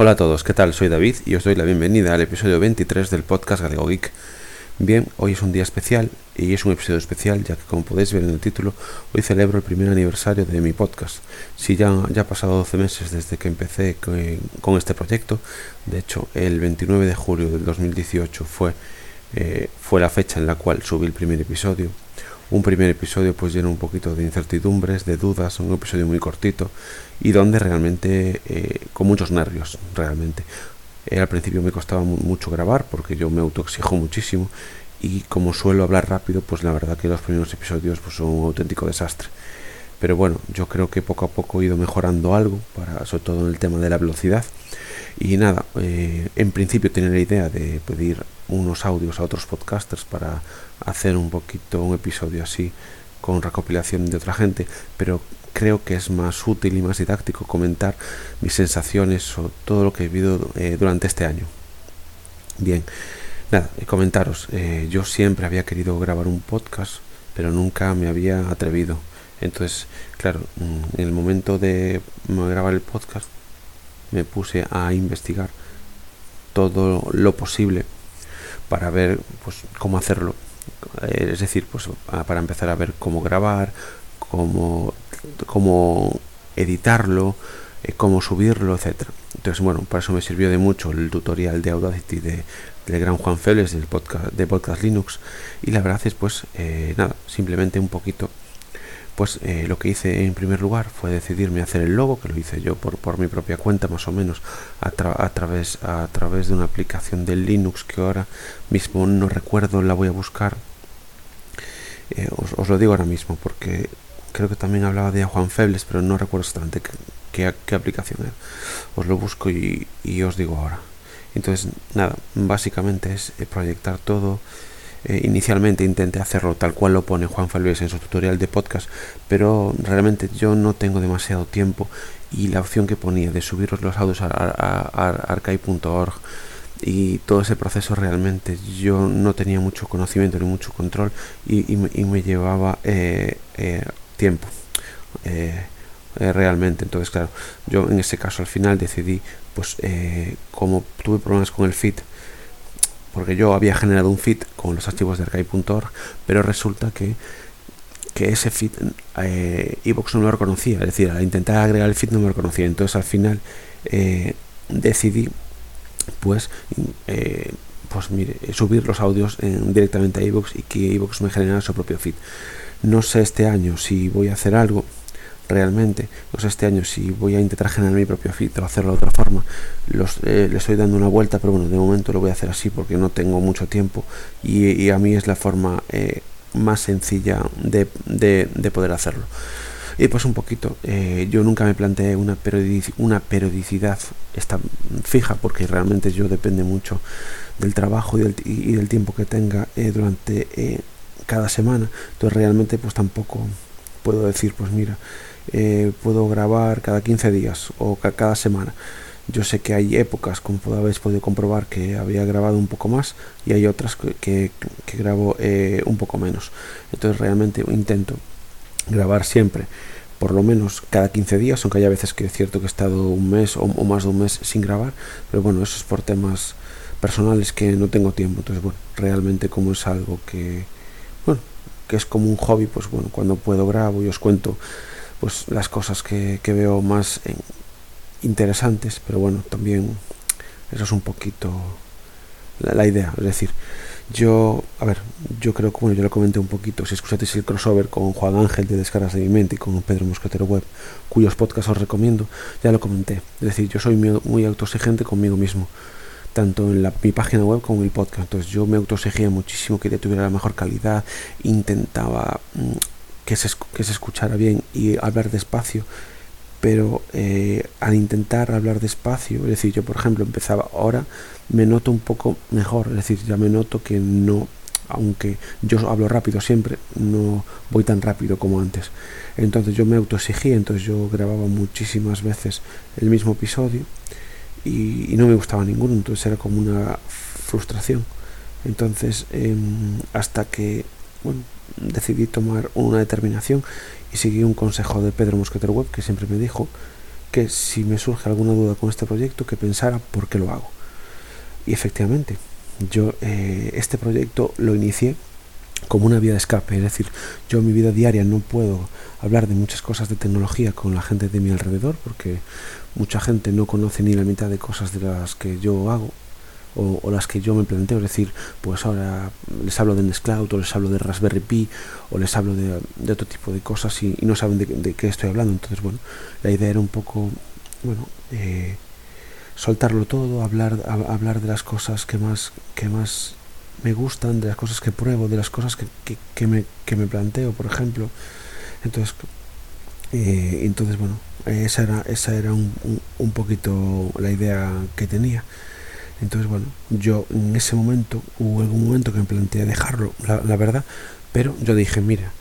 Hola a todos, ¿qué tal? Soy David y os doy la bienvenida al episodio 23 del podcast Galego Geek. Bien, hoy es un día especial y es un episodio especial ya que como podéis ver en el título, hoy celebro el primer aniversario de mi podcast. Si ya, ya ha pasado 12 meses desde que empecé con, este proyecto, de hecho el 29 de julio del 2018 fue, eh, fue la fecha en la cual subí el primer episodio un primer episodio pues lleno un poquito de incertidumbres, de dudas, un episodio muy cortito y donde realmente eh, con muchos nervios realmente. Eh, al principio me costaba mucho grabar porque yo me autoexijo muchísimo y como suelo hablar rápido pues la verdad que los primeros episodios pues son un auténtico desastre. Pero bueno, yo creo que poco a poco he ido mejorando algo, para, sobre todo en el tema de la velocidad. Y nada, eh, en principio tenía la idea de pedir unos audios a otros podcasters para hacer un poquito un episodio así con recopilación de otra gente, pero creo que es más útil y más didáctico comentar mis sensaciones o todo lo que he vivido eh, durante este año. Bien, nada, eh, comentaros, eh, yo siempre había querido grabar un podcast, pero nunca me había atrevido. Entonces, claro, mm, en el momento de grabar el podcast, me puse a investigar todo lo posible para ver pues cómo hacerlo es decir pues para empezar a ver cómo grabar cómo cómo editarlo eh, cómo subirlo etcétera. Entonces bueno para eso me sirvió de mucho el tutorial de Audacity de, del gran Juan Félix del podcast de podcast Linux. Y la verdad es pues eh, nada simplemente un poquito pues eh, lo que hice en primer lugar fue decidirme hacer el logo, que lo hice yo por, por mi propia cuenta más o menos, a, través, a través de una aplicación de Linux que ahora mismo no recuerdo, la voy a buscar. Eh, os, lo digo ahora mismo porque creo que también hablaba de Juan Febles, pero no recuerdo exactamente qué, qué, aplicación era. Os lo busco y, y os digo ahora. Entonces, nada, básicamente es eh, proyectar todo eh, inicialmente intenté hacerlo tal cual lo pone Juan Falves en su tutorial de podcast, pero realmente yo no tengo demasiado tiempo y la opción que ponía de subir los audios a, archive.org y todo ese proceso realmente yo no tenía mucho conocimiento ni mucho control y, me, llevaba eh, eh, tiempo realmente. Entonces claro yo en ese caso al final decidí pues como tuve problemas con el fit porque yo había generado un feed con los archivos de archive.org, pero resulta que, que ese feed eh, Evox no lo reconocía, es decir, al intentar agregar el feed no me lo reconocía, entonces al final eh, decidí pues eh, pues mire, subir los audios directamente a Evox y que Evox me generara su propio feed. No sé este año si voy a hacer algo realmente. No sé este año si voy a intentar generar mi propio feed o hacerlo de otra forma. Los, eh, le estoy dando una vuelta, pero bueno, de momento lo voy a hacer así porque no tengo mucho tiempo y, a mí es la forma eh, más sencilla de, de, poder hacerlo. Y pues un poquito, eh, yo nunca me planteé una, una periodicidad esta, fija porque realmente yo depende mucho del trabajo y del, y del tiempo que tenga durante cada semana. Entonces realmente pues tampoco puedo decir pues mira eh, puedo grabar cada 15 días o cada semana. Yo sé que hay épocas, como habéis podido comprobar, que había grabado un poco más y hay otras que, que, grabo eh, un poco menos. Entonces realmente intento grabar siempre, por lo menos cada 15 días, aunque haya veces que es cierto que he estado un mes o, o más de un mes sin grabar, pero bueno, eso es por temas personales que no tengo tiempo. Entonces, bueno, realmente como es algo que, que es como un hobby, pues bueno, cuando puedo grabo y os cuento pues las cosas que, veo más interesantes, pero bueno, también eso es un poquito la, idea, es decir, yo, a ver, yo creo que, bueno, yo lo comenté un poquito, si escuchasteis el crossover con Juan Ángel de Descargas de mi mente y con Pedro Mosquetero Web, cuyos podcasts os recomiendo, ya lo comenté, es decir, yo soy muy, muy autoexigente conmigo mismo, tanto en la, mi página web como en el podcast, entonces yo me autoexigía muchísimo, que tuviera la mejor calidad, intentaba mm, que se, que se escuchara bien y hablar despacio, pero eh, al intentar hablar despacio, es decir, yo por ejemplo empezaba ahora, me noto un poco mejor, es decir, ya me noto que no, aunque yo hablo rápido siempre, no voy tan rápido como antes. Entonces yo me autoexigía, entonces yo grababa muchísimas veces el mismo episodio y, no me gustaba ninguno, entonces era como una frustración. Entonces, em, hasta que, bueno, decidí tomar una determinación y seguí un consejo de Pedro Mosquetero Web que siempre me dijo que si me surge alguna duda con este proyecto, que pensara por qué lo hago. Y efectivamente, yo eh, este proyecto lo inicié como una vía de escape, es decir, yo en mi vida diaria no puedo hablar de muchas cosas de tecnología con la gente de mi alrededor porque mucha gente no conoce ni la mitad de cosas de las que yo hago o, las que yo me planteo, es decir, pues ahora les hablo de Nextcloud o les hablo de Raspberry Pi o les hablo de, otro tipo de cosas y, no saben de, qué estoy hablando, entonces bueno, la idea era un poco, bueno, eh, soltarlo todo, hablar, hablar de las cosas que más, que más me gustan, de las cosas que pruebo, de las cosas que, que, me, que me planteo, por ejemplo. Entonces, eh, entonces bueno, esa era, esa era un, un, poquito la idea que tenía. Entonces, bueno, yo en ese momento, hubo algún momento que me planteé dejarlo, la, verdad, pero yo dije, mira,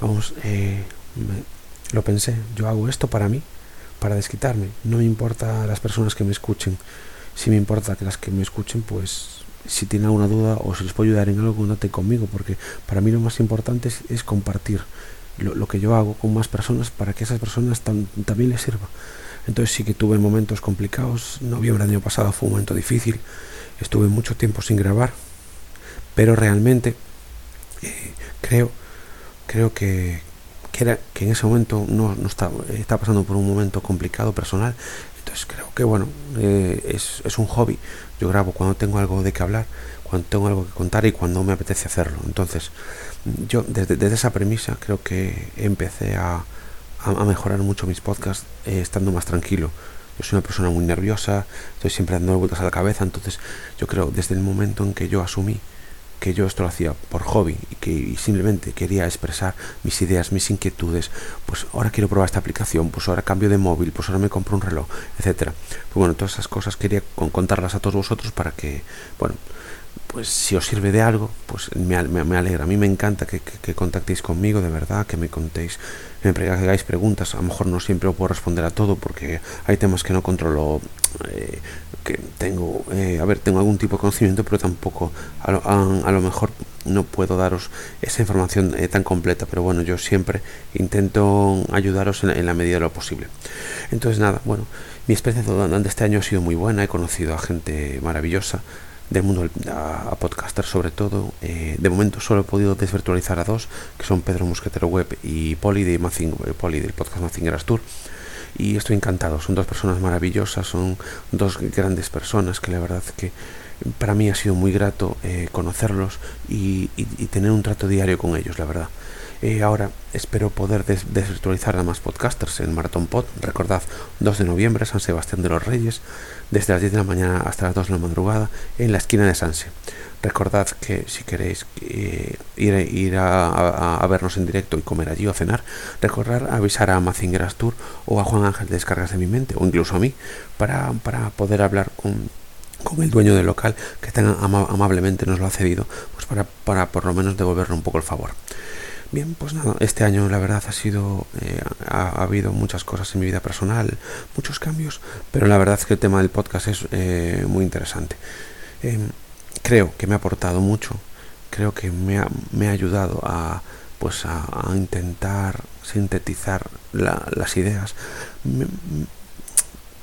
vamos, eh, lo pensé, yo hago esto para mí, para desquitarme, no me importa las personas que me escuchen, si me importa que las que me escuchen, pues si tienen alguna duda o si les puedo ayudar en algo, contate conmigo, porque para mí lo más importante es, compartir lo, que yo hago con más personas para que esas personas también les sirva. Entonces sí que tuve momentos complicados, noviembre del año pasado fue un momento difícil, estuve mucho tiempo sin grabar, pero realmente eh, creo, creo que, que, que en ese momento no, no estaba, estaba pasando por un momento complicado personal, entonces creo que bueno, eh, es, es un hobby, yo grabo cuando tengo algo de qué hablar, cuando tengo algo que contar y cuando me apetece hacerlo. Entonces, yo desde, esa premisa creo que empecé a, mejorar mucho mis podcasts eh, estando más tranquilo. Yo soy una persona muy nerviosa, estoy siempre dando vueltas a la cabeza, entonces yo creo desde el momento en que yo asumí que yo esto lo hacía por hobby y que simplemente quería expresar mis ideas, mis inquietudes, pues ahora quiero probar esta aplicación, pues ahora cambio de móvil, pues ahora me compro un reloj, etcétera. Pues bueno, todas esas cosas quería contarlas a todos vosotros para que, bueno, pues si os sirve de algo, pues me, alegra. A mí me encanta que, contactéis conmigo, de verdad, que me contéis, que me hagáis preguntas. A lo mejor no siempre os puedo responder a todo porque hay temas que no controlo eh, que tengo, eh, a ver, tengo algún tipo de conocimiento, pero tampoco a lo, mejor no puedo daros esa información eh, tan completa, pero bueno, yo siempre intento ayudaros en, la medida de lo posible. Entonces nada, bueno, mi experiencia durante este año ha sido muy buena, he conocido a gente maravillosa del mundo a, podcasters sobre todo. De momento solo he podido desvirtualizar a dos, que son Pedro Musquetero Web y Poli de Poli del podcast Mazingeras Tour y estoy encantado. Son dos personas maravillosas, son dos grandes personas que la verdad que para mí ha sido muy grato eh, conocerlos y, tener un trato diario con ellos, la verdad. Eh, ahora espero poder desvirtualizar a más podcasters en Marathon Pod. Recordad, 2 de noviembre, San Sebastián de los Reyes, desde las 10 de la mañana hasta las 2 de la madrugada, en la esquina de Sanse. Recordad que si queréis eh, ir, ir a, vernos en directo y comer allí o cenar, recordad avisar a Mazingeras Tour o a Juan Ángel de Descargas de mi mente o incluso a mí para, para poder hablar con, con el dueño del local que tan amablemente nos lo ha cedido, pues para, para por lo menos devolverle un poco el favor. Bien, pues nada, este año la verdad ha sido, eh, ha, habido muchas cosas en mi vida personal, muchos cambios, pero la verdad es que el tema del podcast es eh, muy interesante. Em, creo que me ha aportado mucho, creo que me ha, me ha ayudado a pues a, intentar sintetizar las ideas.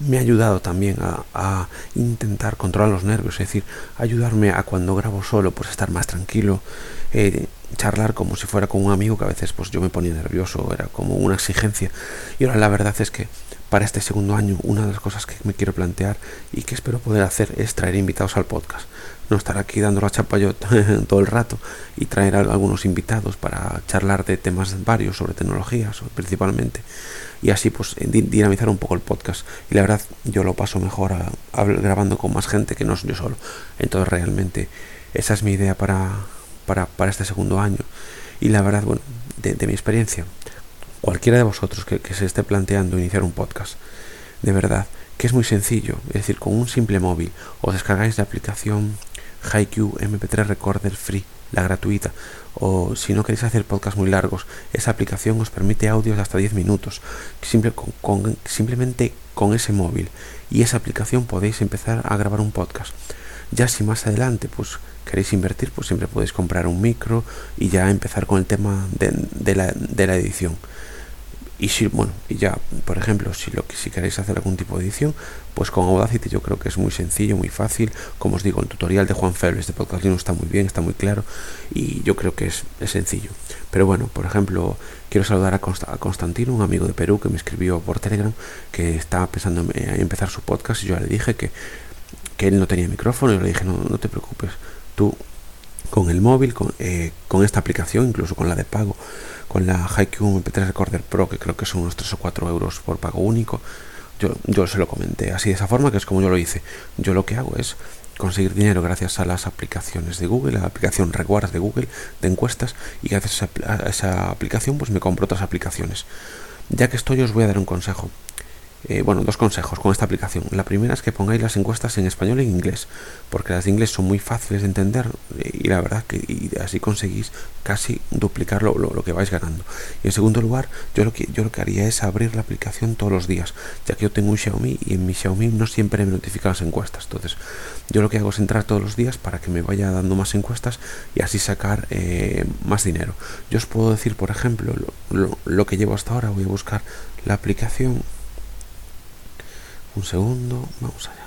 Me, ha ayudado también a, intentar controlar los nervios, es decir, ayudarme a cuando grabo solo, pues estar más tranquilo, eh, charlar como si fuera con un amigo que a veces pues yo me ponía nervioso, era como una exigencia. Y ahora la verdad es que para este segundo año una de las cosas que me quiero plantear y que espero poder hacer es traer invitados al podcast. No estar aquí dando la chapa yo todo el rato y traer algunos invitados para charlar de temas varios sobre tecnologías principalmente. Y así pues dinamizar un poco el podcast. Y la verdad yo lo paso mejor grabando con más gente que no yo solo. Entonces realmente esa es mi idea para, para, para este segundo año y la verdad bueno de, mi experiencia cualquiera de vosotros que, se esté planteando iniciar un podcast de verdad que es muy sencillo, es decir, con un simple móvil os descargáis la aplicación Haiku MP3 Recorder Free, la gratuita. O si no queréis hacer podcasts muy largos, esa aplicación os permite audios de hasta 10 minutos, simple, con, simplemente con ese móvil. Y esa aplicación podéis empezar a grabar un podcast. Ya si más adelante pues queréis invertir, pues siempre podéis comprar un micro y ya empezar con el tema de, la, de la edición. y si bueno y ya por ejemplo si lo si queréis hacer algún tipo de edición pues con Audacity yo creo que es muy sencillo muy fácil. Como os digo el tutorial de Juan Febles de Podcast está muy bien está muy claro y yo creo que es, sencillo. Pero bueno por ejemplo quiero saludar a, Constantino un amigo de Perú que me escribió por Telegram que estaba pensando en empezar su podcast. Y yo le dije que que él no tenía micrófono y le dije no, no te preocupes tú con el móvil con, eh, con esta aplicación incluso con la de pago con la Haiku MP3 Recorder Pro, que creo que son unos 3 o 4 euros por pago único. Yo, yo se lo comenté así de esa forma, que es como yo lo hice. Yo lo que hago es conseguir dinero gracias a las aplicaciones de Google, a la aplicación Rewards de Google de encuestas y gracias a esa aplicación pues me compro otras aplicaciones. Ya que estoy os voy a dar un consejo. Eh, bueno, dos consejos con esta aplicación. La primera es que pongáis las encuestas en español en inglés, porque las de inglés son muy fáciles de entender eh, y la verdad que así conseguís casi duplicar lo, que vais ganando. Y en segundo lugar, yo lo que yo lo que haría es abrir la aplicación todos los días, ya que yo tengo un Xiaomi y en mi Xiaomi no siempre me notifica las encuestas. Entonces, yo lo que hago es entrar todos los días para que me vaya dando más encuestas y así sacar eh, más dinero. Yo os puedo decir, por ejemplo, lo que llevo hasta ahora. Voy a buscar la aplicación un segundo, vamos allá.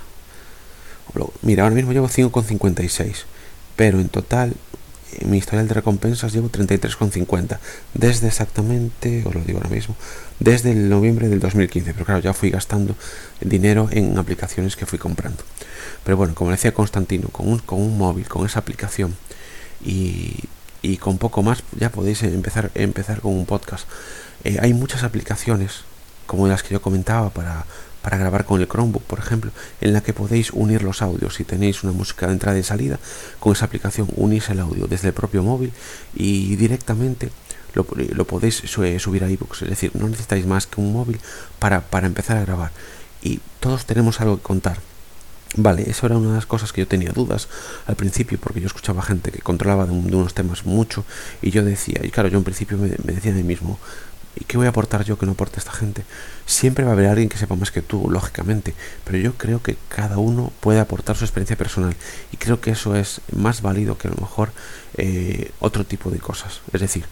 Mira, ahora mismo llevo 5,56, pero en total en mi historial de recompensas llevo 33,50 desde exactamente, os lo digo ahora mismo, desde el noviembre del 2015, pero claro, ya fui gastando dinero en aplicaciones que fui comprando. Pero bueno, como decía Constantino, con un, con un móvil, con esa aplicación y, y con poco más ya podéis empezar, empezar con un podcast. Eh, hay muchas aplicaciones, como las que yo comentaba, para para grabar con el Chromebook, por ejemplo, en la que podéis unir los audios. Si tenéis una música de entrada y salida, con esa aplicación unís el audio desde el propio móvil y directamente lo, podéis subir a iBooks. Es decir, no necesitáis más que un móvil para, para empezar a grabar. Y todos tenemos algo que contar. Vale, eso era una de las cosas que yo tenía dudas al principio, porque yo escuchaba gente que controlaba de, unos temas mucho, y yo decía, y claro, yo en principio me, me decía a mí mismo, ¿Y qué voy a aportar yo que no aporte esta gente? Siempre va a haber alguien que sepa más que tú, lógicamente, pero yo creo que cada uno puede aportar su experiencia personal y creo que eso es más válido que a lo mejor eh, otro tipo de cosas. Es decir,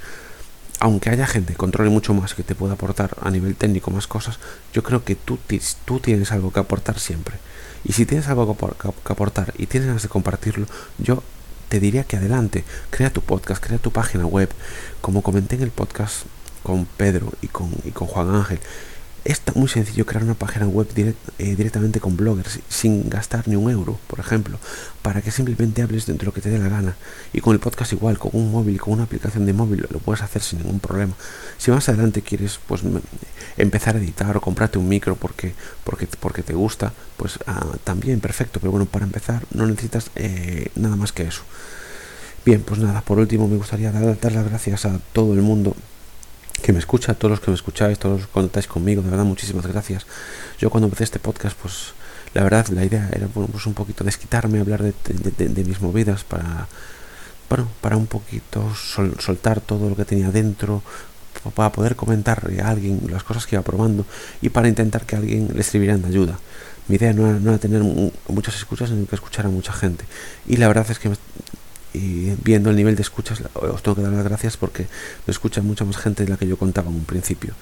aunque haya gente que controle mucho más que te pueda aportar a nivel técnico más cosas, yo creo que tú, tú tienes algo que aportar siempre. Y si tienes algo que aportar y tienes ganas de compartirlo, yo te diría que adelante, crea tu podcast, crea tu página web. Como comenté en el podcast con Pedro y con, y con Juan Ángel. Es muy sencillo crear una página web eh, directamente con bloggers sin gastar ni un euro, por ejemplo, para que simplemente hables de lo que te dé la gana. Y con el podcast igual, con un móvil, con una aplicación de móvil, lo puedes hacer sin ningún problema. Si más adelante quieres pues empezar a editar o comprarte un micro porque, porque, porque te gusta, pues ah, también perfecto. Pero bueno, para empezar no necesitas eh, nada más que eso. Bien, pues nada, por último me gustaría dar las gracias a todo el mundo que me escucha, todos los que me escucháis, todos los que contáis conmigo, de verdad muchísimas gracias. Yo cuando empecé este podcast, pues la verdad la idea era pues un poquito desquitarme, hablar de, mis movidas para, bueno, para un poquito soltar todo lo que tenía dentro, para poder comentar a alguien las cosas que iba probando y para intentar que alguien le sirviera de ayuda. Mi idea no era, no tener muchas escuchas, sino que escuchar a mucha gente. Y la verdad es que y viendo el nivel de escuchas os tengo que dar las gracias porque me escucha mucha más gente de la que yo contaba en un principio.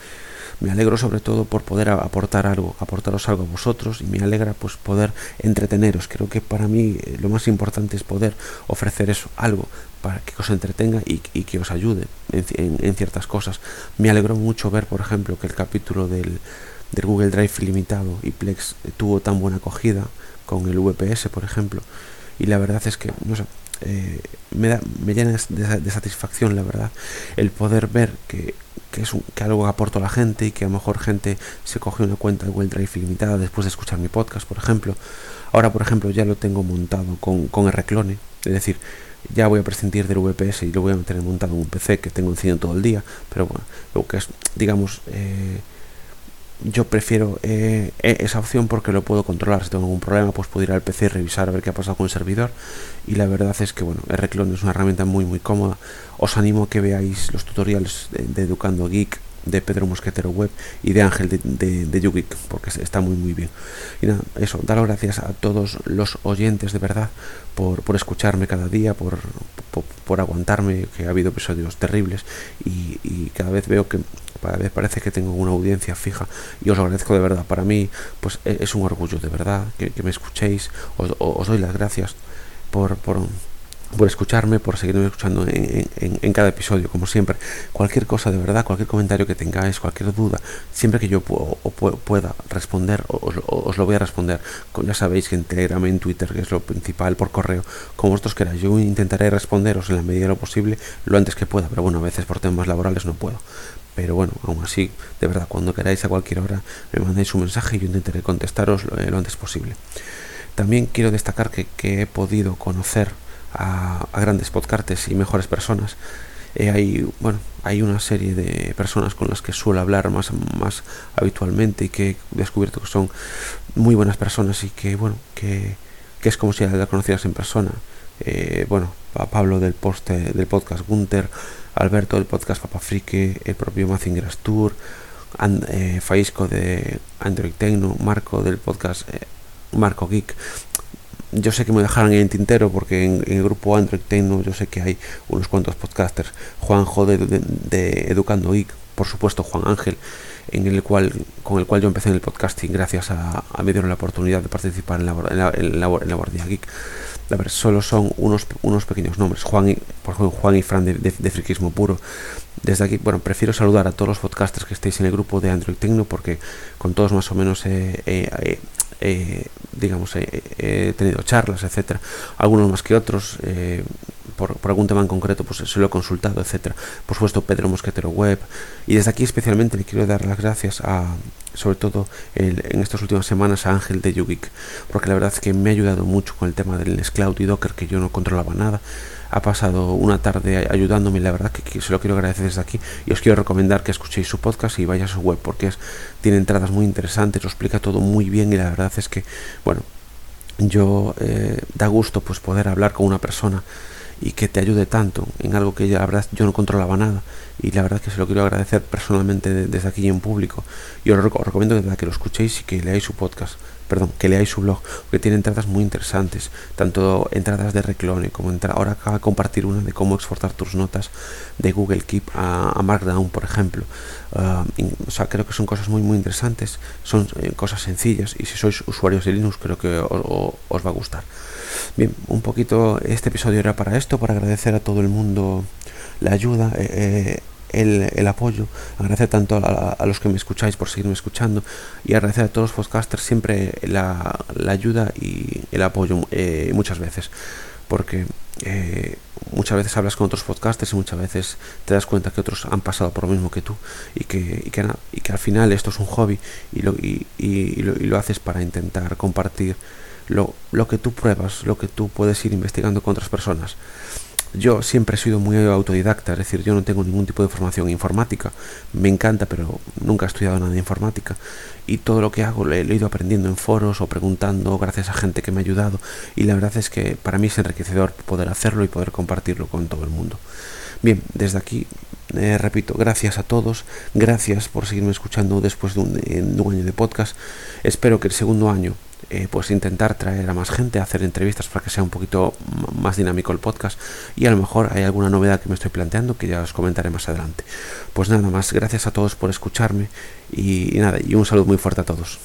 Me alegro sobre todo por poder aportar algo, aportaros algo a vosotros y me alegra pues poder entreteneros. Creo que para mí eh, lo más importante es poder ofrecer eso, algo para que os entretenga y, que os ayude en, ciertas cosas. Me alegró mucho ver, por ejemplo, que el capítulo del, del Google Drive limitado y Plex tuvo tan buena acogida con el VPS, por ejemplo. Y la verdad es que, no sé, eh, me, da, me llena de, satisfacción, la verdad, el poder ver que, que es que algo aporto a la gente y que a lo mejor gente se coge una cuenta de Google Drive ilimitada después de escuchar mi podcast, por ejemplo. Ahora, por ejemplo, ya lo tengo montado con, con R-Clone, es decir, ya voy a prescindir del VPS y lo voy a meter montado en un PC que tengo encima todo el día, pero bueno, lo que es, digamos, eh, yo prefiero eh, e, esa opción porque lo puedo controlar. Si tengo algún problema, pues puedo ir al PC y revisar a ver qué ha pasado con el servidor. Y la verdad es que, bueno, R-Clone es una herramienta muy, muy cómoda. Os animo a que veáis los tutoriales de, Educando Geek de Pedro Mosquetero Web y de Ángel de, de, porque está muy muy bien. Y nada, eso, dar las gracias a todos los oyentes de verdad por, por escucharme cada día, por, por, aguantarme, que ha habido episodios terribles y, y cada vez veo que cada vez parece que tengo una audiencia fija y os lo agradezco de verdad. Para mí pues e, es un orgullo de verdad que, me escuchéis, os, os, doy las gracias por, por por escucharme, por seguirme escuchando en, cada episodio, como siempre. Cualquier cosa de verdad, cualquier comentario que tengáis, cualquier duda, siempre que yo pueda responder, os, lo voy a responder. Ya sabéis que en Telegram, en Twitter, que es lo principal, por correo, como vosotros queráis. Yo intentaré responderos en la medida de lo posible, lo antes que pueda, pero bueno, a veces por temas laborales no puedo. Pero bueno, aún así, de verdad, cuando queráis a cualquier hora, me mandéis un mensaje y yo intentaré contestaros lo, lo antes posible. También quiero destacar que he podido conocer a, grandes podcasters y mejores personas. Eh, hay, bueno, hay una serie de personas con las que suelo hablar más, más habitualmente y que he descubierto que son muy buenas personas y que, bueno, que, que es como si las conocieras en persona. Eh, bueno, a Pablo del, del podcast Gunter, Alberto del podcast Papa Frique, el propio Mazinger Tour, eh, Faisco de Android Tecno, Marco del podcast Marco Geek, yo sé que me dejaron en el tintero porque en, el grupo Android Techno yo sé que hay unos cuantos podcasters. Juanjo de, de, Educando Geek, por supuesto Juan Ángel, en el cual, con el cual yo empecé en el podcasting gracias a, a me dieron la oportunidad de participar en la, en la, en la, Geek. A ver, solo son unos, unos pequeños nombres. Juan y, por ejemplo, Juan y Fran de, de, friquismo puro. Desde aquí, bueno, prefiero saludar a todos los podcasters que estéis en el grupo de Android Techno porque con todos más o menos he eh, digamos, he tenido charlas, etcétera, algunos más que otros, eh, por, algún tema en concreto, pues se lo he consultado, etcétera. Por supuesto, Pedro Mosquetero Web, y desde aquí especialmente le quiero dar las gracias a, sobre todo en estas últimas semanas, a Ángel de Yugik, porque la verdad es que me ha ayudado mucho con el tema del Nextcloud y Docker, que yo no controlaba nada ha pasado una tarde ayudándome, la verdad que, se lo quiero agradecer desde aquí y os quiero recomendar que escuchéis su podcast y vayáis a su web porque es, tiene entradas muy interesantes, lo explica todo muy bien y la verdad es que, bueno, yo eh, da gusto pues poder hablar con una persona y que te ayude tanto en algo que ya la verdad yo no controlaba nada y la verdad que se lo quiero agradecer personalmente desde aquí en público y os, recomiendo que lo escuchéis y que leáis su podcast perdón, que leáis su blog, que tiene entradas muy interesantes, tanto entradas de reclone como entra ahora acaba de compartir una de cómo exportar tus notas de Google Keep a, Markdown, por ejemplo. Ah, o sea, creo que son cosas muy muy interesantes, son eh, cosas sencillas y si sois usuarios de Linux creo que os, va a gustar. Bien, un poquito este episodio era para esto, para agradecer a todo el mundo la ayuda. Eh, eh, el, apoyo, agradecer tanto a, los que me escucháis por seguirme escuchando y agradecer a todos los podcasters siempre la, ayuda y el apoyo eh, muchas veces, porque muchas veces hablas con otros podcasters y muchas veces te das cuenta que otros han pasado por lo mismo que tú y que, y que, y que al final esto es un hobby y lo, y, lo, y lo haces para intentar compartir lo, lo que tú pruebas, lo que tú puedes ir investigando con otras personas. Yo siempre he sido muy autodidacta, es decir, yo no tengo ningún tipo de formación informática. Me encanta, pero nunca he estudiado nada de informática. Y todo lo que hago lo he ido aprendiendo en foros o preguntando gracias a gente que me ha ayudado. Y la verdad es que para mí es enriquecedor poder hacerlo y poder compartirlo con todo el mundo. Bien, desde aquí eh, repito, gracias a todos, gracias por seguirme escuchando después de un, de un año de podcast. Espero que el segundo año eh, pues intentar traer a más gente, hacer entrevistas para que sea un poquito más dinámico el podcast y a lo mejor hay alguna novedad que me estoy planteando que ya os comentaré más adelante. Pues nada más, gracias a todos por escucharme y, y nada, y un saludo muy fuerte a todos.